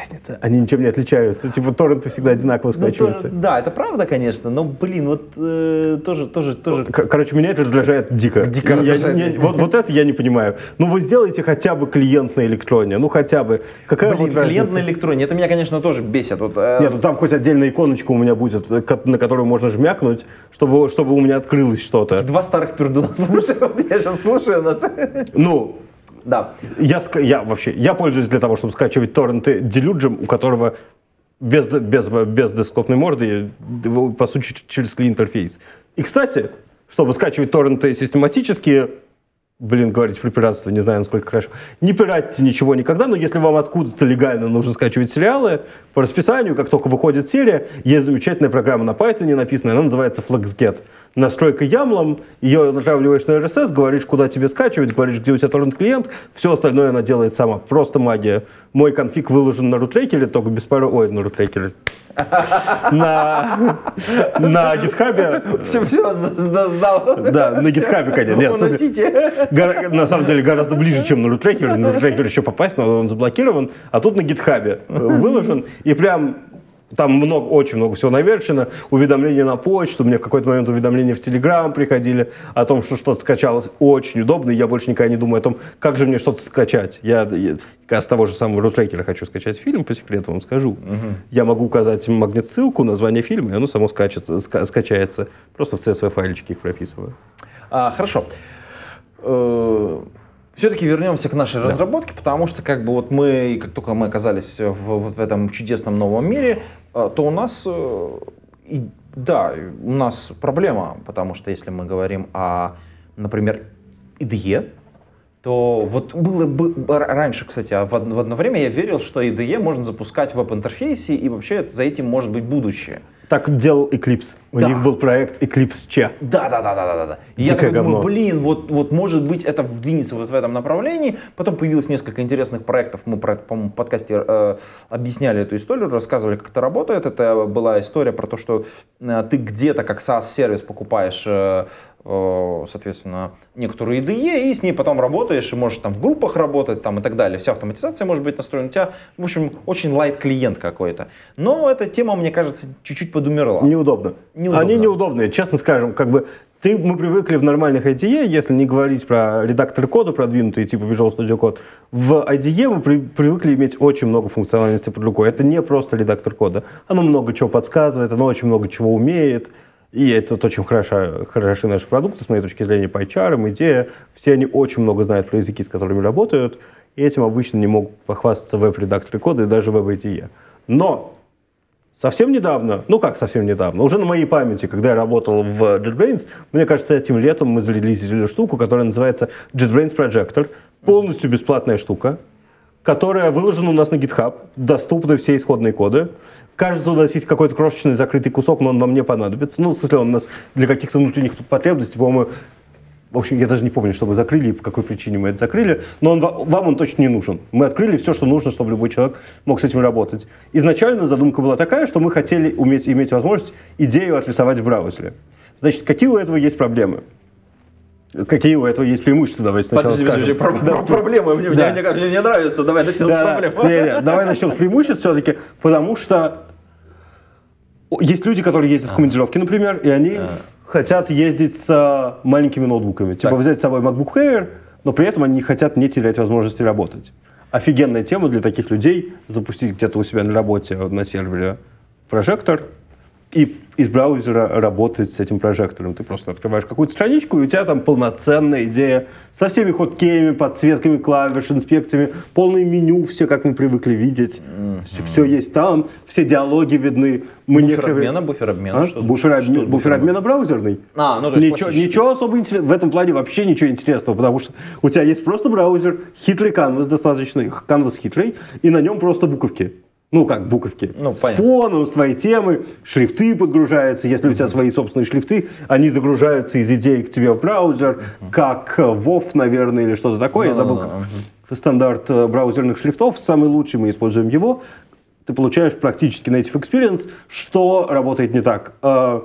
разница? Они ничем не отличаются. Типа торренты всегда одинаково Ну, то- скачиваются. да, это правда, конечно, но, блин, вот э, тоже, тоже, тоже. Короче, меня это раздражает дико. Дико Я- раздражает. не- вот, вот это я не понимаю. Ну, вы сделаете хотя бы клиент на электроне. Ну, хотя бы. Какая Блин, вот разница? клиент на электроне, это меня, конечно, тоже бесит. Вот, э, Нет, ну там хоть отдельная иконочка у меня будет, э, на которую можно жмякнуть, чтобы, чтобы у меня открылось что-то. Два старых пердуна слушаю, вот я сейчас слушаю нас. Ну, Да. Я, я вообще, я пользуюсь для того, чтобы скачивать торренты делюджем, у которого без, без, без десктопной морды, по сути, через клиент-интерфейс. И, кстати, чтобы скачивать торренты систематически, блин, говорить про пиратство, не знаю, насколько хорошо, не пиратьте ничего никогда, но если вам откуда-то легально нужно скачивать сериалы, по расписанию, как только выходит серия, есть замечательная программа на Python написанная, она называется FlexGet. Настройка ямлом, ее натравливаешь на RSS, говоришь, куда тебе скачивать, говоришь, где у тебя торрент-клиент, все остальное она делает сама. Просто магия. Мой конфиг выложен на рутрекере, только без пары... Ой, на рутрекере. на, на GitHub. Все, все, сдал. Да, на GitHub, конечно. Нет, гора- на самом деле гораздо ближе, чем на рутрекер. На рутрекер еще попасть, но он заблокирован. А тут на GitHub выложен. И прям там много, очень много всего наверчено. Уведомления на почту. Мне в какой-то момент уведомления в Telegram приходили о том, что что-то скачалось. Очень удобно. И я больше никогда не думаю о том, как же мне что-то скачать. Я, я с того же самого рутрекера хочу скачать фильм, по секрету вам скажу. Я могу указать магнит-ссылку, название фильма, и оно само скачется, ска- скачается. Просто в CSV файлички их прописываю. А, хорошо. Все-таки вернемся к нашей разработке, потому что как бы вот мы, как только мы оказались в, вот в этом чудесном новом мире, э, то у нас, э, и, да, у нас проблема, потому что если мы говорим о, например, IDE, то вот было бы р- раньше, кстати, а в одно, в одно время я верил, что IDE можно запускать в веб-интерфейсе, и вообще за этим может быть будущее. Так делал Eclipse. У Да. них был проект Eclipse C. Да, да, да, да, да, да. И я такой думаю, говно. блин, вот, вот может быть это вдвинется вот в этом направлении. Потом появилось несколько интересных проектов. Мы, про это, по-моему, в подкасте э, объясняли эту историю, рассказывали, как это работает. Это была история про то, что э, ты где-то как SaaS-сервис покупаешь, э, соответственно, некоторую IDE, и с ней потом работаешь, и можешь там в группах работать там, и так далее. Вся автоматизация может быть настроена. У тебя, в общем, очень лайт клиент какой-то. Но эта тема, мне кажется, чуть-чуть подумерла. Неудобно. Неудобно. Они неудобные, честно скажем. Как бы ты, мы привыкли в нормальных IDE, если не говорить про редакторы кода продвинутые, типа Visual Studio Code, в IDE мы при- привыкли иметь очень много функциональности под рукой. Это не просто редактор кода. Оно много чего подсказывает, оно очень много чего умеет. И это очень хорошо, хороши наши продукты, с моей точки зрения, PyCharm, идея. Все они очень много знают про языки, с которыми работают, и этим обычно не могут похвастаться веб-редакторы кода и даже веб-IDE. Но Совсем недавно, ну как совсем недавно, уже на моей памяти, когда я работал в JetBrains, мне кажется, этим летом мы зарелизили штуку, которая называется JetBrains Projector. Полностью бесплатная штука, которая выложена у нас на GitHub, доступны все исходные коды. Кажется, у нас есть какой-то крошечный закрытый кусок, но он вам не понадобится. Ну, в смысле, он у нас для каких-то внутренних потребностей, по-моему, в общем, я даже не помню, что мы закрыли и по какой причине мы это закрыли, но он, ва- вам он точно не нужен. Мы открыли все, что нужно, чтобы любой человек мог с этим работать. Изначально задумка была такая, что мы хотели уметь, иметь возможность идею отрисовать в браузере. Значит, какие у этого есть проблемы? Какие у этого есть преимущества, давайте сначала Подожди, скажем. подожди, про- Да, про- проблемы. Мне, Да. мне, мне не нравится. Давай начнем да, с проблем. Не, не, давай начнем с преимуществ все-таки, потому что есть люди, которые ездят в командировки, например, и они А. хотят ездить с а, маленькими ноутбуками. Типа Так. взять с собой MacBook Air, но при этом они не хотят не терять возможности работать. Офигенная тема для таких людей запустить где-то у себя на работе на сервере прожектор и из браузера работать с этим прожектором. Ты просто открываешь какую-то страничку, и у тебя там полноценная идея со всеми хоткеями, подсветками клавиш, инспекциями, полное меню, все как мы привыкли видеть. Все, есть там, все диалоги видны. Мы Буфер некоторые- обмена, буфер обмена. А? что- буфер, что обмен- с буфер буфером? обмена браузерный. А, ну то есть Ничего, ничего особо интересного. В этом плане вообще ничего интересного, потому что у тебя есть просто браузер, хитрый канвас достаточно, канвас хитрый, и на нем просто буковки. Ну, как буковки. Ну, с понятно. фоном, с твоей темы, шрифты подгружаются. Если у тебя свои собственные шрифты, они загружаются из идей к тебе в браузер, как э, WoW, наверное, или что-то такое. Я забыл, Да-да-да, как стандарт э, браузерных шрифтов. Самый лучший, мы используем его. Ты получаешь практически native experience, что работает не так. Э,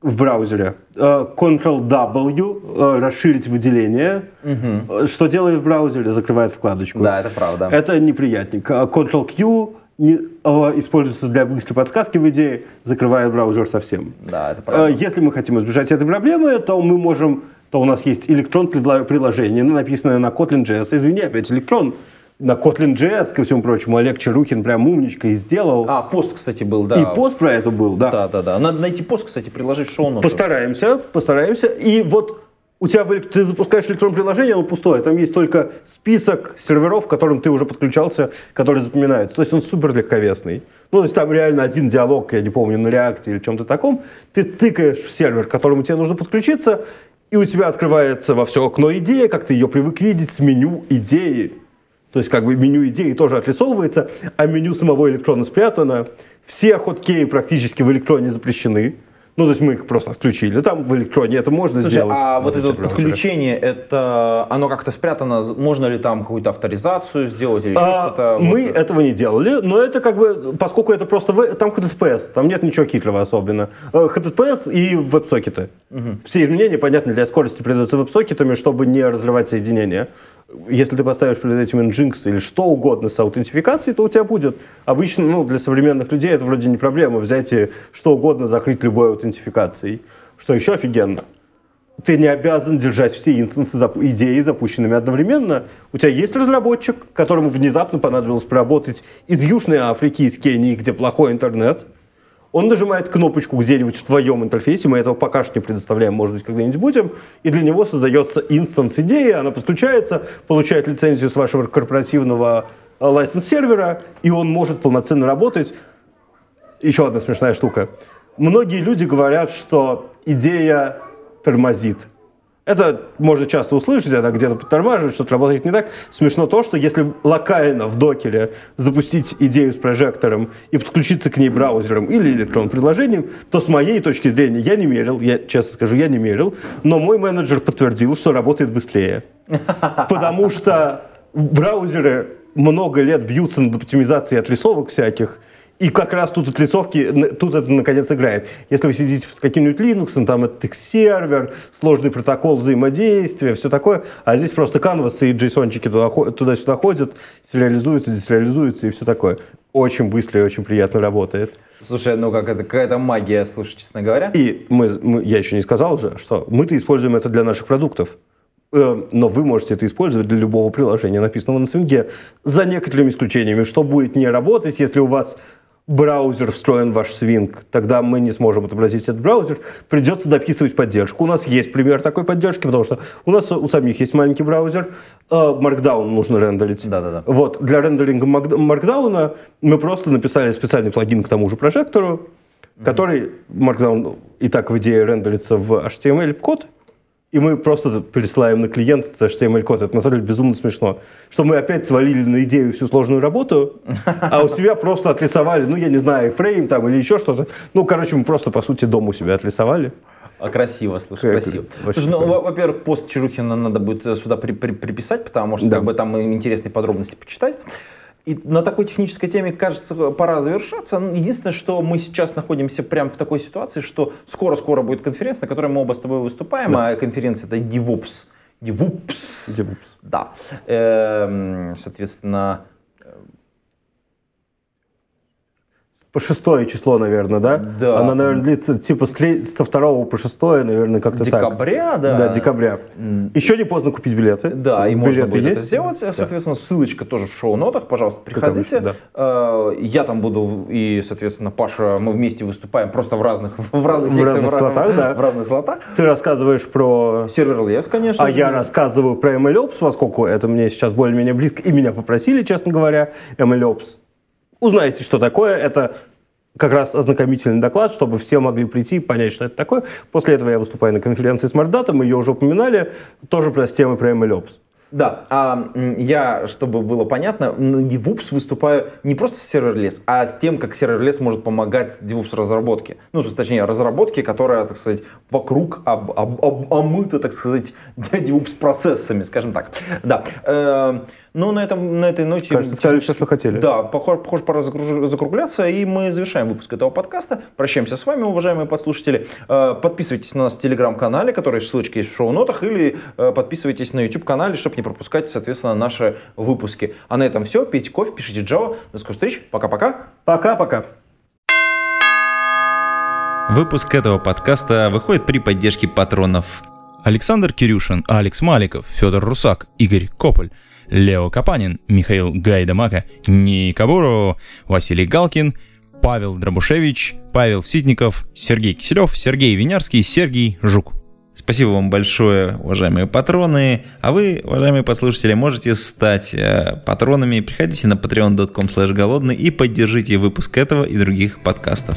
в браузере. Э, Ctrl-W, э, расширить выделение. Э, Что делает в браузере? Закрывает вкладочку. Да, это правда. Это неприятненько. А Ctrl-Q э, используется для быстрой подсказки в идее, закрывает браузер совсем. Да, это Э, правда. Если мы хотим избежать этой проблемы, то мы можем, то у нас есть электрон приложение, написанное на Kotlin.js. Извини, опять электрон на Kotlin.js, ко всему прочему, Олег Чарухин прям умничка и сделал. А, пост, кстати, был, да. И пост про это был, да. Да, да, да. Надо найти пост, кстати, приложить шоу Постараемся, постараемся. И вот у тебя ты запускаешь электронное приложение, оно пустое. Там есть только список серверов, к которым ты уже подключался, которые запоминаются. То есть он супер легковесный. Ну, то есть там реально один диалог, я не помню, на реакте или чем-то таком. Ты тыкаешь в сервер, к которому тебе нужно подключиться, и у тебя открывается во все окно идея, как ты ее привык видеть с меню идеи. То есть как бы меню идеи тоже отрисовывается, а меню самого электрона спрятано. Все хоткеи практически в электроне запрещены. Ну, то есть мы их просто отключили. Там в электроне это можно Слушай, сделать. а вот это вот браузерах. подключение, это оно как-то спрятано, можно ли там какую-то авторизацию сделать или А, что-то? мы Вот. этого не делали, но это как бы, поскольку это просто в- там HTTPS, там нет ничего хитрого особенно. Э, HTTPS и веб-сокеты. Мгм. Все изменения, понятно, для скорости передаются веб-сокетами, чтобы не разрывать соединение. Если ты поставишь перед этим Nginx или что угодно с аутентификацией, то у тебя будет. Обычно, ну, для современных людей это вроде не проблема взять и что угодно закрыть любой аутентификацией. Что еще офигенно. Ты не обязан держать все инстансы идеи запущенными одновременно. У тебя есть разработчик, которому внезапно понадобилось поработать из Южной Африки, из Кении, где плохой интернет. Он нажимает кнопочку где-нибудь в твоем интерфейсе, мы этого пока что не предоставляем, может быть, когда-нибудь будем, и для него создается инстанс идеи, она подключается, получает лицензию с вашего корпоративного э, лайсенс-сервера, и он может полноценно работать. Еще одна смешная штука. Многие люди говорят, что идея тормозит. Это можно часто услышать, это где-то подтормаживает, что-то работает не так. Смешно то, что если локально в докере запустить идею с прожектором и подключиться к ней браузером или электронным приложением, то с моей точки зрения я не мерил, я честно скажу, я не мерил, но мой менеджер подтвердил, что работает быстрее. Потому что браузеры много лет бьются над оптимизацией отрисовок всяких, и как раз тут отрисовки, н- тут это наконец играет. Если вы сидите с каким-нибудь Linux, там это сервер, сложный протокол взаимодействия, все такое, а здесь просто канвасы и джейсончики туда-сюда ходят, сериализуются, десериализуются и все такое. Очень быстро и очень приятно работает. Слушай, ну как это какая-то магия, слушай, честно говоря. И мы, мы- я еще не сказал же, что мы-то используем это для наших продуктов. Э, Но вы можете это использовать для любого приложения, написанного на свинге, за некоторыми исключениями. Что будет не работать, если у вас браузер встроен в ваш свинг, тогда мы не сможем отобразить этот браузер, придется дописывать поддержку. У нас есть пример такой поддержки, потому что у нас у самих есть маленький браузер, э, Markdown нужно рендерить. Да-да-да. Вот, для рендеринга Mark- Markdown мы просто написали специальный плагин к тому же прожектору, который Markdown и так в идее рендерится в HTML-код, и мы просто пересылаем на клиент этот HTML-код. Это на самом деле безумно смешно. Что мы опять свалили на идею всю сложную работу, а у себя просто отрисовали, ну, я не знаю, фрейм там или еще что-то. Ну, короче, мы просто, по сути, дом у себя отрисовали. А, Красиво, слушай, Как- красиво. Слушай, ну, во-первых, пост Чарухина надо будет э, сюда при- при- приписать, потому что Да. как бы там интересные подробности почитать. И на такой технической теме, кажется, пора завершаться. Ну, Единственное, что мы сейчас находимся прямо в такой ситуации, что скоро-скоро будет конференция, на которой мы оба с тобой выступаем, Да. а конференция это DevOps. DevOps. DevOps. Да. Эм, Соответственно, По шестое число, наверное, да? Да. Она, наверное, длится типа со второго по шестое, наверное, как-то так. декабря, да. Да, декабря. М, Еще не поздно купить билеты. Да, и можно билеты будет это есть. сделать. Да. Соответственно, ссылочка тоже в шоу-нотах. Пожалуйста, приходите. обычно, Э, Я там буду, и, соответственно, Паша, мы вместе выступаем просто в разных, в разных, В секциях, разных разных- слотах, да. В разных слотах. Ты рассказываешь про Сервер конечно. А же. я рассказываю про MLOps, поскольку это мне сейчас более-менее близко, и меня попросили, честно говоря, MLOps. Узнаете, что такое. Это как раз ознакомительный доклад, чтобы все могли прийти и понять, что это такое. После этого я выступаю на конференции с Мордата, мы ее уже упоминали, тоже про с темой про MLOps. Да, а я, чтобы было понятно, на DevOps выступаю не просто с сервер-лес, а с тем, как сервер-лес может помогать DevOps разработке. Ну, то есть, точнее, разработке, которая, так сказать, вокруг об, об- об- омыта, так сказать, DevOps процессами, скажем так. Да. Э, ну, на, этом, на этой ноте... Кажется, сказали все, что хотели. Да, похоже, похоже, пора закругляться, и мы завершаем выпуск этого подкаста. Прощаемся с вами, уважаемые подслушатели. Э, Подписывайтесь на нас в телеграм-канале, который ссылочка есть в шоу-нотах, или э, подписывайтесь на YouTube-канале, чтобы не пропускать, соответственно, наши выпуски. А на этом все. Пейте кофе, пишите Java. До скорых встреч. Пока-пока. Пока-пока. Выпуск этого подкаста выходит при поддержке патронов Александр Кирюшин, Алекс Маликов, Федор Русак, Игорь Кополь, Лео Капанин, Михаил Гайдамака, Ника Бурова, Василий Галкин, Павел Дробушевич, Павел Ситников, Сергей Киселев, Сергей Винярский, Сергей Жук. Спасибо вам большое, уважаемые патроны. А вы, уважаемые подслушатели, можете стать э, патронами. Приходите на patreon.com голодный и поддержите выпуск этого и других подкастов.